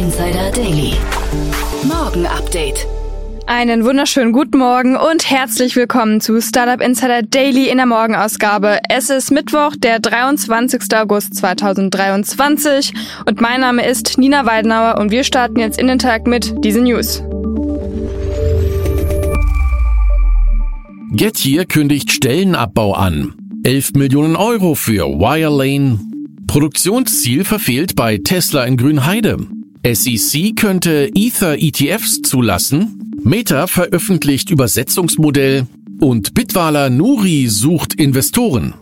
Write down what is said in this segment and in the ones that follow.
Insider Daily. Morgen Update. Einen wunderschönen guten Morgen und herzlich willkommen zu Startup Insider Daily in der Morgenausgabe. Es ist Mittwoch, der 23. August 2023 und mein Name ist Nina Weidenauer und wir starten jetzt in den Tag mit diesen News. Getir kündigt Stellenabbau an. 11 Millionen Euro für Wirelane. Produktionsziel verfehlt bei Tesla in Grünheide. SEC könnte Ether ETFs zulassen. Meta veröffentlicht Übersetzungsmodell. Und Bitwaler Nuri sucht Investoren.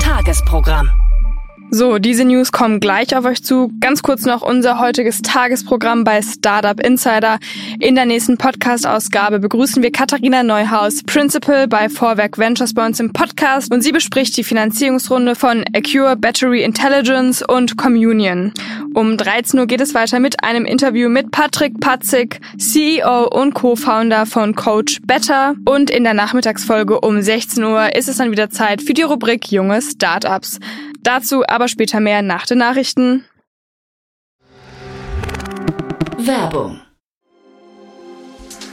Tagesprogramm. So, diese News kommen gleich auf euch zu. Ganz kurz noch unser heutiges Tagesprogramm bei Startup Insider. In der nächsten Podcast-Ausgabe begrüßen wir Katharina Neuhaus, Principal bei Vorwerk Ventures bei uns im Podcast und sie bespricht die Finanzierungsrunde von Acure Battery Intelligence und Communion. Um 13 Uhr geht es weiter mit einem Interview mit Patrick Patzig, CEO und Co-Founder von Coach Better und in der Nachmittagsfolge um 16 Uhr ist es dann wieder Zeit für die Rubrik Junge Startups. Dazu aber später mehr nach den Nachrichten. Werbung.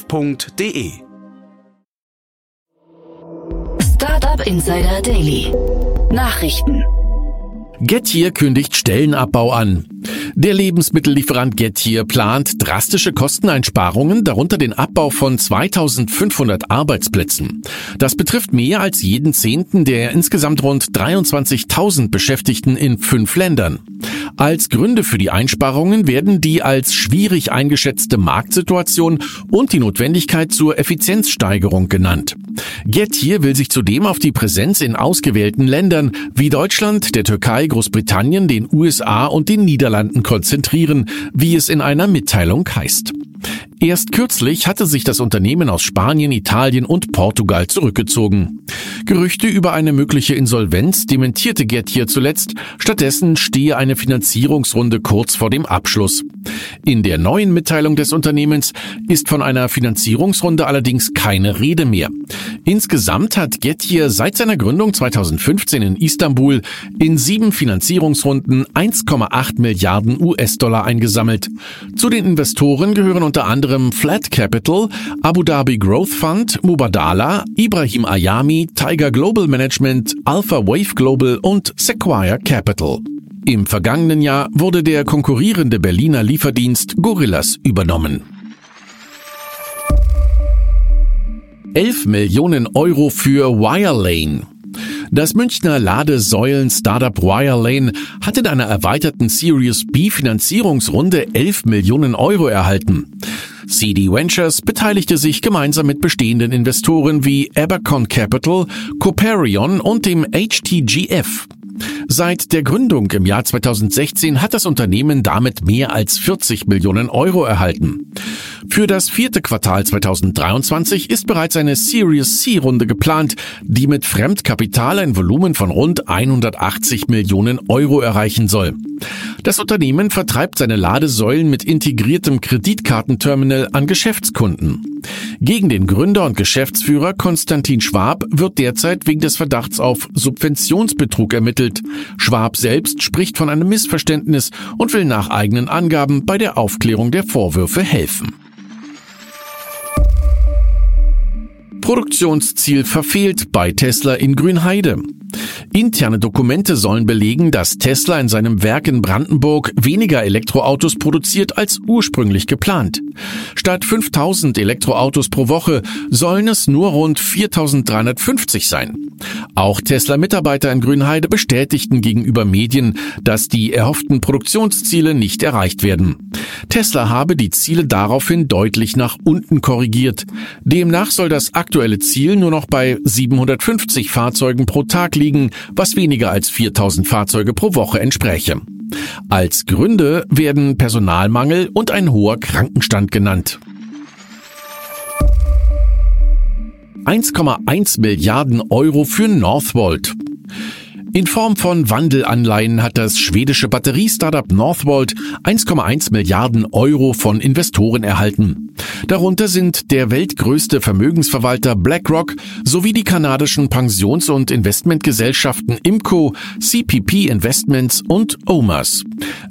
startup.de. Startup Insider Daily. Nachrichten. Getir kündigt Stellenabbau an. Der Lebensmittellieferant Getir plant drastische Kosteneinsparungen, darunter den Abbau von 2500 Arbeitsplätzen. Das betrifft mehr als jeden Zehnten der insgesamt rund 23.000 Beschäftigten in fünf Ländern. Als Gründe für die Einsparungen werden die als schwierig eingeschätzte Marktsituation und die Notwendigkeit zur Effizienzsteigerung genannt. Getir will sich zudem auf die Präsenz in ausgewählten Ländern wie Deutschland, der Türkei, Großbritannien, den USA und den Niederlanden konzentrieren, wie es in einer Mitteilung heißt. Erst kürzlich hatte sich das Unternehmen aus Spanien, Italien und Portugal zurückgezogen. Gerüchte über eine mögliche Insolvenz dementierte Gettier zuletzt. Stattdessen stehe eine Finanzierungsrunde kurz vor dem Abschluss. In der neuen Mitteilung des Unternehmens ist von einer Finanzierungsrunde allerdings keine Rede mehr. Insgesamt hat Gettier seit seiner Gründung 2015 in Istanbul in sieben Finanzierungsrunden 1,8 Milliarden US-Dollar eingesammelt. Zu den Investoren gehören unter anderem Flat Capital, Abu Dhabi Growth Fund, Mubadala, Ibrahim Ayami, Tiger Global Management, Alpha Wave Global und Sequoia Capital. Im vergangenen Jahr wurde der konkurrierende Berliner Lieferdienst Gorillas übernommen. 11 Millionen Euro für Wirelane. Das Münchner Ladesäulen-Startup Wirelane hat in einer erweiterten Series B Finanzierungsrunde 11 Millionen Euro erhalten. CD Ventures beteiligte sich gemeinsam mit bestehenden Investoren wie Abercon Capital, Coperion und dem HTGF. Seit der Gründung im Jahr 2016 hat das Unternehmen damit mehr als 40 Millionen Euro erhalten. Für das vierte Quartal 2023 ist bereits eine Series C Runde geplant, die mit Fremdkapital ein Volumen von rund 180 Millionen Euro erreichen soll. Das Unternehmen vertreibt seine Ladesäulen mit integriertem Kreditkartenterminal an Geschäftskunden. Gegen den Gründer und Geschäftsführer Konstantin Schwab wird derzeit wegen des Verdachts auf Subventionsbetrug ermittelt. Schwab selbst spricht von einem Missverständnis und will nach eigenen Angaben bei der Aufklärung der Vorwürfe helfen. Produktionsziel verfehlt bei Tesla in Grünheide. Interne Dokumente sollen belegen, dass Tesla in seinem Werk in Brandenburg weniger Elektroautos produziert als ursprünglich geplant. Statt 5000 Elektroautos pro Woche sollen es nur rund 4350 sein. Auch Tesla-Mitarbeiter in Grünheide bestätigten gegenüber Medien, dass die erhofften Produktionsziele nicht erreicht werden. Tesla habe die Ziele daraufhin deutlich nach unten korrigiert. Demnach soll das aktuelle Ziel nur noch bei 750 Fahrzeugen pro Tag liegen, was weniger als 4000 Fahrzeuge pro Woche entspräche. Als Gründe werden Personalmangel und ein hoher Krankenstand genannt. 1,1 Milliarden Euro für Northvolt. In Form von Wandelanleihen hat das schwedische Batteriestartup Northvolt 1,1 Milliarden Euro von Investoren erhalten. Darunter sind der weltgrößte Vermögensverwalter BlackRock sowie die kanadischen Pensions- und Investmentgesellschaften IMCO, CPP Investments und OMAS.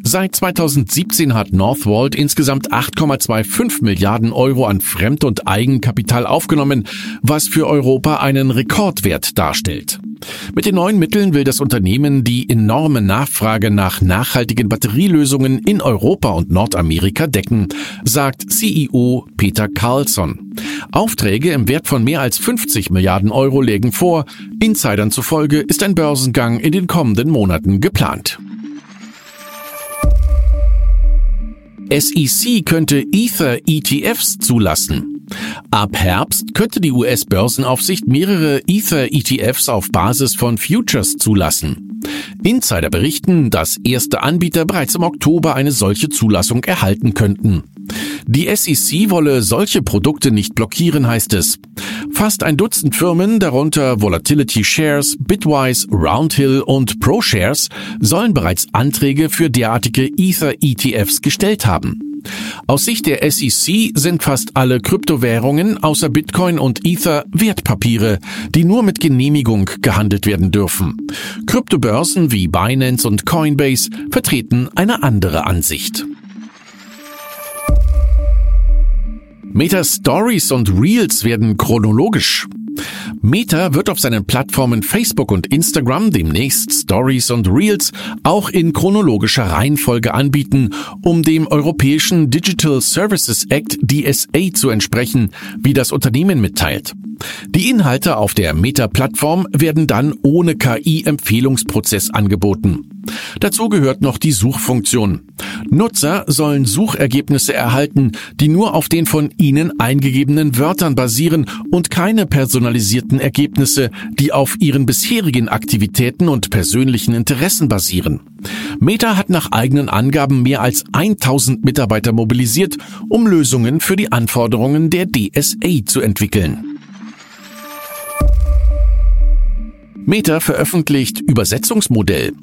Seit 2017 hat Northvolt insgesamt 8,25 Milliarden Euro an Fremd- und Eigenkapital aufgenommen, was für Europa einen Rekordwert darstellt. Mit den neuen Mitteln will das Unternehmen die enorme Nachfrage nach nachhaltigen Batterielösungen in Europa und Nordamerika decken, sagt CEO Peter Carlsson. Aufträge im Wert von mehr als 50 Milliarden Euro legen vor. Insidern zufolge ist ein Börsengang in den kommenden Monaten geplant. SEC könnte Ether ETFs zulassen. Ab Herbst könnte die US-Börsenaufsicht mehrere Ether-ETFs auf Basis von Futures zulassen. Insider berichten, dass erste Anbieter bereits im Oktober eine solche Zulassung erhalten könnten. Die SEC wolle solche Produkte nicht blockieren, heißt es. Fast ein Dutzend Firmen, darunter Volatility Shares, Bitwise, Roundhill und ProShares, sollen bereits Anträge für derartige Ether-ETFs gestellt haben. Aus Sicht der SEC sind fast alle Kryptowährungen außer Bitcoin und Ether Wertpapiere, die nur mit Genehmigung gehandelt werden dürfen. Kryptobörsen wie Binance und Coinbase vertreten eine andere Ansicht. Meta Stories und Reels werden chronologisch. Meta wird auf seinen Plattformen Facebook und Instagram demnächst Stories und Reels auch in chronologischer Reihenfolge anbieten, um dem europäischen Digital Services Act DSA zu entsprechen, wie das Unternehmen mitteilt. Die Inhalte auf der Meta-Plattform werden dann ohne KI-Empfehlungsprozess angeboten. Dazu gehört noch die Suchfunktion. Nutzer sollen Suchergebnisse erhalten, die nur auf den von ihnen eingegebenen Wörtern basieren und keine personalisierten Ergebnisse, die auf ihren bisherigen Aktivitäten und persönlichen Interessen basieren. Meta hat nach eigenen Angaben mehr als 1000 Mitarbeiter mobilisiert, um Lösungen für die Anforderungen der DSA zu entwickeln. Meta veröffentlicht Übersetzungsmodell.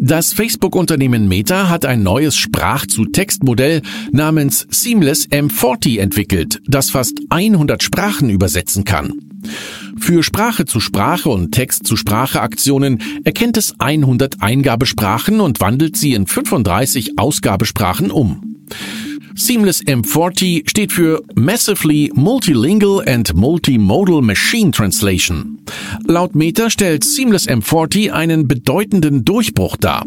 Das Facebook-Unternehmen Meta hat ein neues Sprach-zu-Text-Modell namens Seamless M40 entwickelt, das fast 100 Sprachen übersetzen kann. Für Sprache zu Sprache und Text zu Sprache Aktionen erkennt es 100 Eingabesprachen und wandelt sie in 35 Ausgabesprachen um. Seamless M40 steht für Massively Multilingual and Multimodal Machine Translation. Laut Meta stellt Seamless M40 einen bedeutenden Durchbruch dar.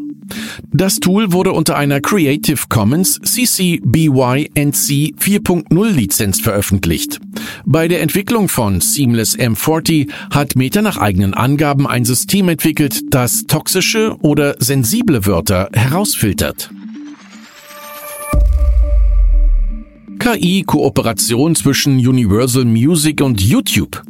Das Tool wurde unter einer Creative Commons CC BY NC 4.0 Lizenz veröffentlicht. Bei der Entwicklung von Seamless M40 hat Meta nach eigenen Angaben ein System entwickelt, das toxische oder sensible Wörter herausfiltert. KI-Kooperation zwischen Universal Music und YouTube.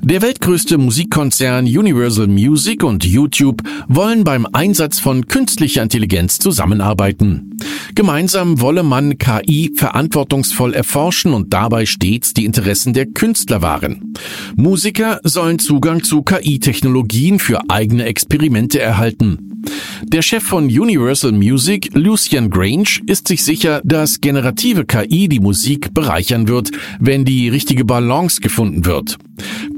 Der weltgrößte Musikkonzern Universal Music und YouTube wollen beim Einsatz von künstlicher Intelligenz zusammenarbeiten. Gemeinsam wolle man KI verantwortungsvoll erforschen und dabei stets die Interessen der Künstler wahren. Musiker sollen Zugang zu KI-Technologien für eigene Experimente erhalten. Der Chef von Universal Music, Lucian Grange, ist sich sicher, dass generative KI die Musik bereichern wird, wenn die richtige Balance gefunden wird.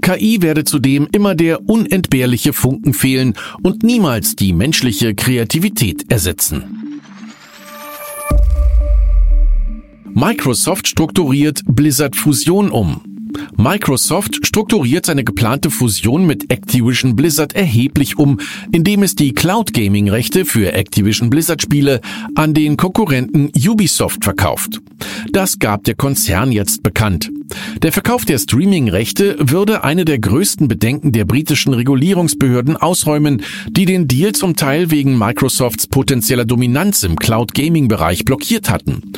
KI werde zudem immer der unentbehrliche Funken fehlen und niemals die menschliche Kreativität ersetzen. Microsoft strukturiert Blizzard Fusion um. Microsoft strukturiert seine geplante Fusion mit Activision Blizzard erheblich um, indem es die Cloud Gaming Rechte für Activision Blizzard Spiele an den Konkurrenten Ubisoft verkauft. Das gab der Konzern jetzt bekannt. Der Verkauf der Streaming-Rechte würde eine der größten Bedenken der britischen Regulierungsbehörden ausräumen, die den Deal zum Teil wegen Microsofts potenzieller Dominanz im Cloud-Gaming-Bereich blockiert hatten.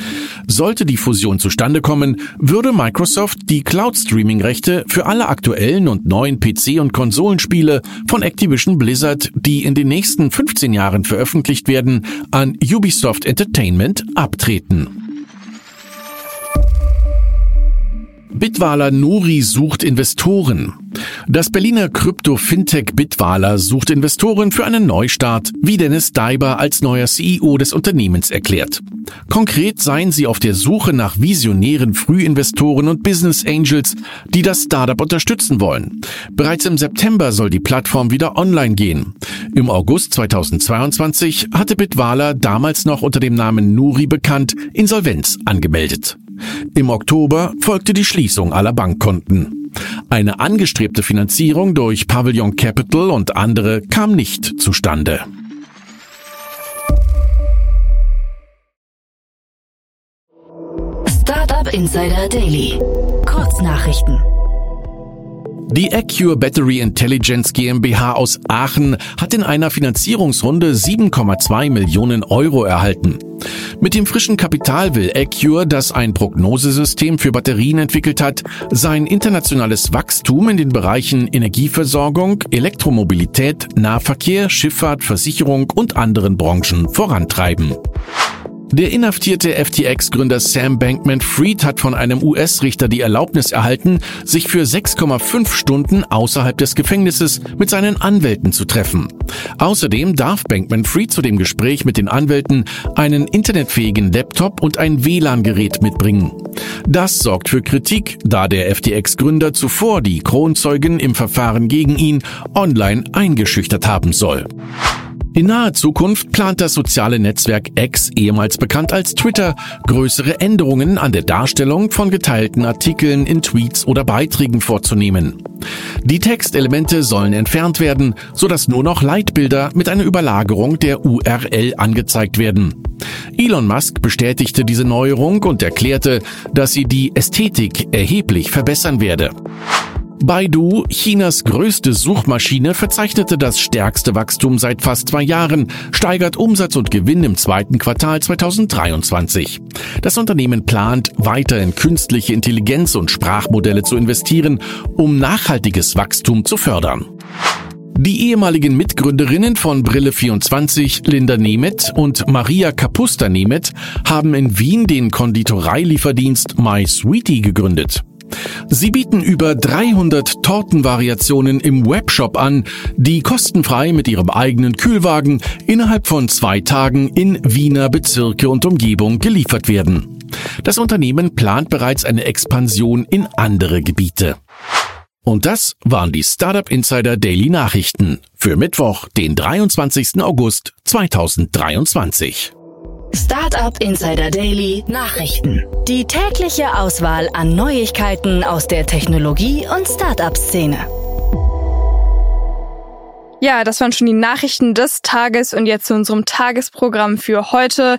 Sollte die Fusion zustande kommen, würde Microsoft die Cloud-Streaming-Rechte für alle aktuellen und neuen PC- und Konsolenspiele von Activision Blizzard, die in den nächsten 15 Jahren veröffentlicht werden, an Ubisoft Entertainment abtreten. Bitwaler Nuri sucht Investoren. Das Berliner Krypto-Fintech Bitwaler sucht Investoren für einen Neustart, wie Dennis Daiber als neuer CEO des Unternehmens erklärt. Konkret seien sie auf der Suche nach visionären Frühinvestoren und Business Angels, die das Startup unterstützen wollen. Bereits im September soll die Plattform wieder online gehen. Im August 2022 hatte Bitwaler, damals noch unter dem Namen Nuri bekannt, Insolvenz angemeldet. Im Oktober folgte die Schließung aller Bankkonten. Eine angestrebte Finanzierung durch Pavilion Capital und andere kam nicht zustande. Startup Insider Daily. Kurznachrichten. Die Accure Battery Intelligence GmbH aus Aachen hat in einer Finanzierungsrunde 7,2 Millionen Euro erhalten. Mit dem frischen Kapital will Accure, das ein Prognosesystem für Batterien entwickelt hat, sein internationales Wachstum in den Bereichen Energieversorgung, Elektromobilität, Nahverkehr, Schifffahrt, Versicherung und anderen Branchen vorantreiben. Der inhaftierte FTX-Gründer Sam Bankman-Fried hat von einem US-Richter die Erlaubnis erhalten, sich für 6,5 Stunden außerhalb des Gefängnisses mit seinen Anwälten zu treffen. Außerdem darf Bankman-Fried zu dem Gespräch mit den Anwälten einen internetfähigen Laptop und ein WLAN-Gerät mitbringen. Das sorgt für Kritik, da der FTX-Gründer zuvor die Kronzeugen im Verfahren gegen ihn online eingeschüchtert haben soll. In naher Zukunft plant das soziale Netzwerk X, ehemals bekannt als Twitter, größere Änderungen an der Darstellung von geteilten Artikeln in Tweets oder Beiträgen vorzunehmen. Die Textelemente sollen entfernt werden, sodass nur noch Leitbilder mit einer Überlagerung der URL angezeigt werden. Elon Musk bestätigte diese Neuerung und erklärte, dass sie die Ästhetik erheblich verbessern werde. Baidu, Chinas größte Suchmaschine, verzeichnete das stärkste Wachstum seit fast zwei Jahren, steigert Umsatz und Gewinn im zweiten Quartal 2023. Das Unternehmen plant, weiter in künstliche Intelligenz und Sprachmodelle zu investieren, um nachhaltiges Wachstum zu fördern. Die ehemaligen Mitgründerinnen von Brille24, Linda Nemeth und Maria Kapusta Nemeth, haben in Wien den Konditoreilieferdienst My Sweetie gegründet. Sie bieten über 300 Tortenvariationen im Webshop an, die kostenfrei mit ihrem eigenen Kühlwagen innerhalb von zwei Tagen in Wiener Bezirke und Umgebung geliefert werden. Das Unternehmen plant bereits eine Expansion in andere Gebiete. Und das waren die Startup Insider Daily Nachrichten für Mittwoch, den 23. August 2023. Startup Insider Daily Nachrichten. Die tägliche Auswahl an Neuigkeiten aus der Technologie- und Startup-Szene. Ja, das waren schon die Nachrichten des Tages und jetzt zu unserem Tagesprogramm für heute.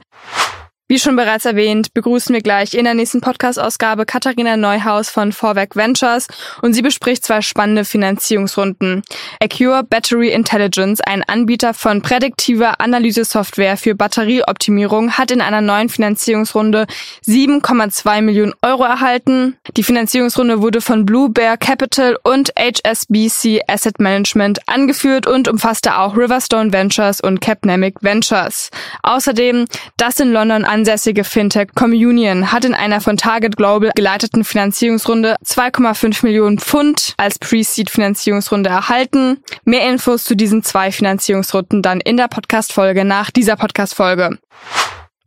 Wie schon bereits erwähnt, begrüßen wir gleich in der nächsten Podcast-Ausgabe Katharina Neuhaus von Vorwerk Ventures und sie bespricht zwei spannende Finanzierungsrunden. Acure Battery Intelligence, ein Anbieter von prädiktiver Analysesoftware für Batterieoptimierung, hat in einer neuen Finanzierungsrunde 7,2 Millionen Euro erhalten. Die Finanzierungsrunde wurde von Blue Bear Capital und HSBC Asset Management angeführt und umfasste auch Riverstone Ventures und Capnamic Ventures. Außerdem das in London ansässige Fintech Communion hat in einer von Target Global geleiteten Finanzierungsrunde 2,5 Millionen Pfund als Pre-Seed-Finanzierungsrunde erhalten. Mehr Infos zu diesen zwei Finanzierungsrunden dann in der Podcast-Folge nach dieser Podcast-Folge.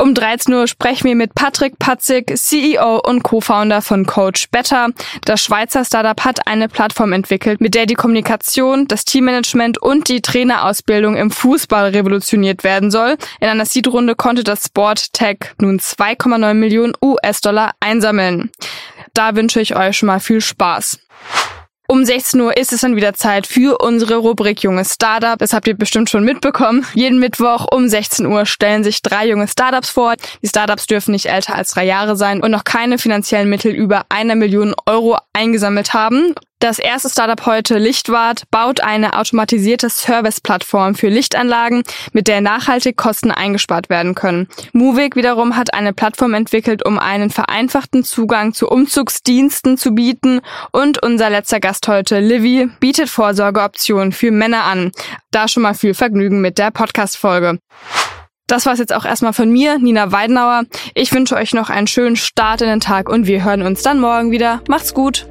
Um 13 Uhr sprechen wir mit Patrick Patzig, CEO und Co-Founder von Coach Better. Das Schweizer Startup hat eine Plattform entwickelt, mit der die Kommunikation, das Teammanagement und die Trainerausbildung im Fußball revolutioniert werden soll. In einer Seed-Runde konnte das Sport Tech nun 2,9 Millionen US-Dollar einsammeln. Da wünsche ich euch schon mal viel Spaß. Um 16 Uhr ist es dann wieder Zeit für unsere Rubrik Junge Startup. Das habt ihr bestimmt schon mitbekommen. Jeden Mittwoch um 16 Uhr stellen sich drei junge Startups vor. Die Startups dürfen nicht älter als drei Jahre sein und noch keine finanziellen Mittel über einer Million Euro eingesammelt haben. Das erste Startup heute, Lichtwart, baut eine automatisierte Service-Plattform für Lichtanlagen, mit der nachhaltig Kosten eingespart werden können. Movik wiederum hat eine Plattform entwickelt, um einen vereinfachten Zugang zu Umzugsdiensten zu bieten. Und unser letzter Gast heute, Livy, bietet Vorsorgeoptionen für Männer an. Da schon mal viel Vergnügen mit der Podcast-Folge. Das war's jetzt auch erstmal von mir, Nina Weidenauer. Ich wünsche euch noch einen schönen Start in den Tag und wir hören uns dann morgen wieder. Macht's gut!